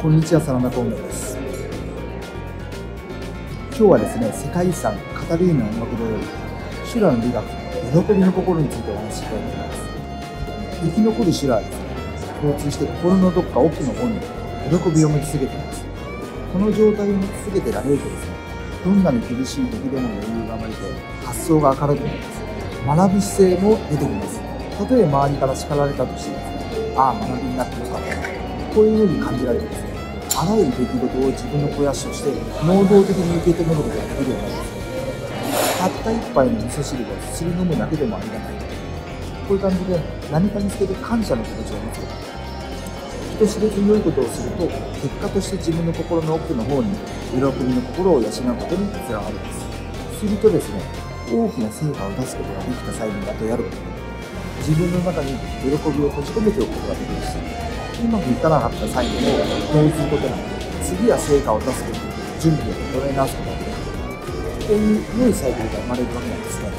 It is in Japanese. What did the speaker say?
こんにちは、サラダコンです。今日はですね、世界遺産カタリーナ音楽堂より、修羅の美学、喜びの心についてお話ししたいと思います。生き残る修羅はですね、共通して心のどっか奥の方に喜びを持ち続けています。この状態を持ち続けてられるとですね、どんなに厳しい時でも余裕が生まれて、発想が明るくなります。学ぶ姿勢も出てきます。たとえ周りから叱られたとしてですね、ああ、学びになってよかったな。こういうふうに感じられてです、あらゆる出来事を自分の肥やしとして能動的に受け止めることができるようになります。たった一杯の味噌汁をすり飲むだけでもありがたい。こういう感じで何かにつけて感謝の気持ちを持つこと。人知れず良いことをすると、結果として自分の心の奥の方に喜びの心を養うことにつながるんです。するとですね、大きな成果を出すことができた際に後やることで、自分の中に喜びを閉じ込めておくことができるした、うまくいかなかった際にも動じることなく、次は成果を出すこと準備を整え直すことができる。こういう良いサイクルが生まれるわけなんですね。